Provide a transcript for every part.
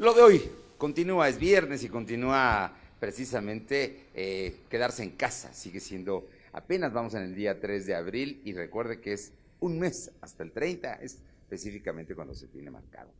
Lo de hoy continúa, es viernes y continúa precisamente eh, quedarse en casa. Sigue siendo, apenas vamos en el día 3 de abril y recuerde que es un mes hasta el 30, es específicamente cuando se tiene marcado.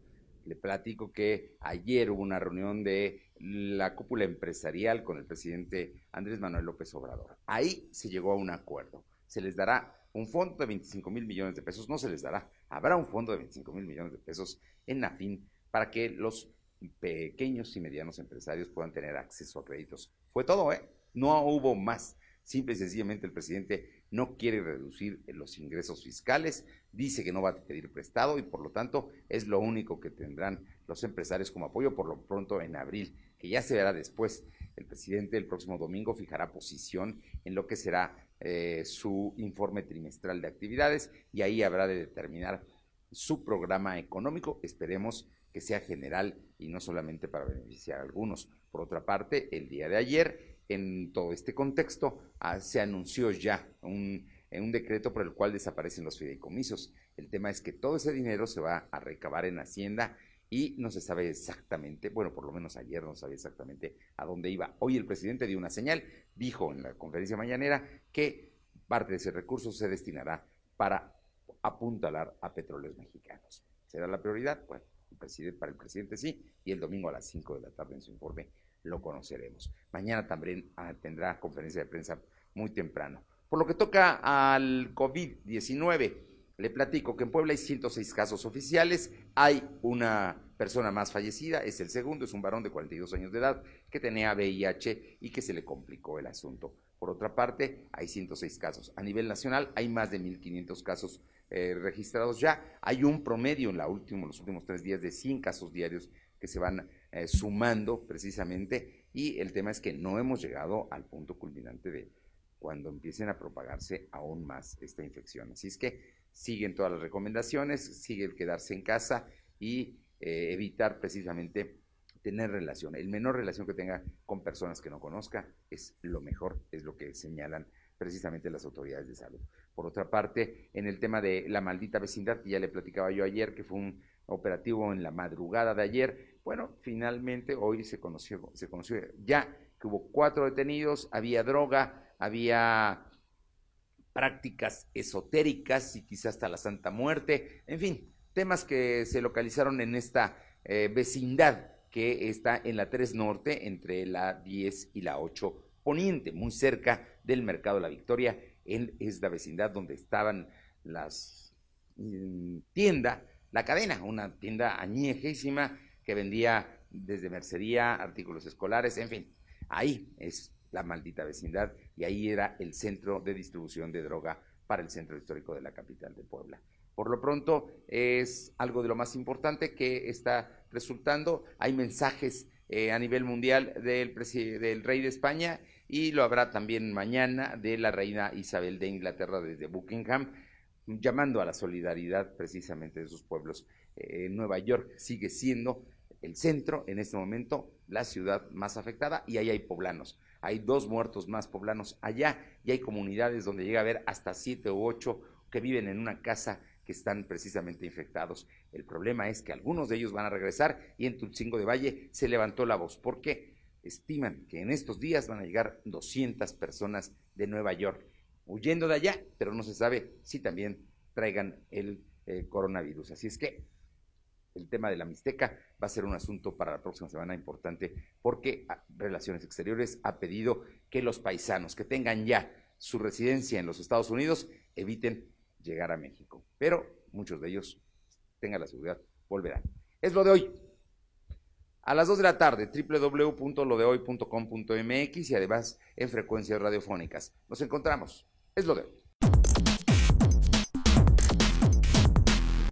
Le platico que ayer hubo una reunión de la cúpula empresarial con el presidente Andrés Manuel López Obrador. Ahí se llegó a un acuerdo. Se les dará un fondo de 25 mil millones de pesos, no se les dará, habrá un fondo de 25 mil millones de pesos en NAFIN para que los pequeños y medianos empresarios puedan tener acceso a créditos. Fue todo, ¿eh? No hubo más. Simple y sencillamente el presidente no quiere reducir los ingresos fiscales, dice que no va a pedir prestado y por lo tanto es lo único que tendrán los empresarios como apoyo por lo pronto en abril, que ya se verá después. El presidente el próximo domingo fijará posición en lo que será eh, su informe trimestral de actividades y ahí habrá de determinar su programa económico. Esperemos que sea general y no solamente para beneficiar a algunos. Por otra parte, el día de ayer, en todo este contexto, ah, se anunció ya un, un decreto por el cual desaparecen los fideicomisos. El tema es que todo ese dinero se va a recabar en Hacienda y no se sabe exactamente, bueno, por lo menos ayer no sabía exactamente a dónde iba. Hoy el presidente dio una señal, dijo en la conferencia mañanera que parte de ese recurso se destinará para apuntalar a petróleos mexicanos. ¿Será la prioridad? Bueno, para el presidente sí, y el domingo a las 5 de la tarde en su informe lo conoceremos. Mañana también ah, tendrá conferencia de prensa muy temprano. Por lo que toca al COVID-19, le platico que en Puebla hay 106 casos oficiales, hay una persona más fallecida, es el segundo, es un varón de 42 años de edad que tenía VIH y que se le complicó el asunto. Por otra parte, hay 106 casos. A nivel nacional hay más de 1.500 casos eh, registrados ya. Hay un promedio en la último, los últimos tres días de 100 casos diarios que se van eh, sumando precisamente y el tema es que no hemos llegado al punto culminante de cuando empiecen a propagarse aún más esta infección. Así es que siguen todas las recomendaciones, sigue el quedarse en casa y eh, evitar precisamente tener relación. El menor relación que tenga con personas que no conozca es lo mejor, es lo que señalan precisamente las autoridades de salud. Por otra parte, en el tema de la maldita vecindad, que ya le platicaba yo ayer, que fue un operativo en la madrugada de ayer, bueno, finalmente hoy se conoció, se conoció ya que hubo cuatro detenidos, había droga, había prácticas esotéricas y quizás hasta la Santa Muerte, en fin, temas que se localizaron en esta eh, vecindad que está en la 3 Norte, entre la 10 y la 8 Poniente, muy cerca del Mercado de la Victoria. Él es la vecindad donde estaban las mm, tienda, la cadena, una tienda añejísima que vendía desde mercería, artículos escolares, en fin, ahí es la maldita vecindad y ahí era el centro de distribución de droga para el centro histórico de la capital de Puebla. Por lo pronto es algo de lo más importante que está resultando. Hay mensajes eh, a nivel mundial del, rey de España y lo habrá también mañana de la reina Isabel de Inglaterra desde Buckingham, llamando a la solidaridad precisamente de sus pueblos. Eh, Nueva York sigue siendo el centro, en este momento, la ciudad más afectada y ahí hay poblanos. Hay dos muertos más poblanos allá y hay comunidades donde llega a haber hasta siete u ocho que viven en una casa están precisamente infectados. El problema es que algunos de ellos van a regresar y en Tulcingo de Valle se levantó la voz. ¿Por qué? estiman que en estos días van a llegar 200 personas de Nueva York huyendo de allá, pero no se sabe si también traigan el eh, coronavirus. Así es que el tema de la Mixteca va a ser un asunto para la próxima semana importante porque ah, Relaciones Exteriores ha pedido que los paisanos que tengan ya su residencia en los Estados Unidos eviten llegar a México. Pero muchos de ellos, tengan la seguridad, volverán. Es lo de hoy a las 2 de la tarde, www.lodehoy.com.mx y además en frecuencias radiofónicas. Nos encontramos. Es lo de hoy.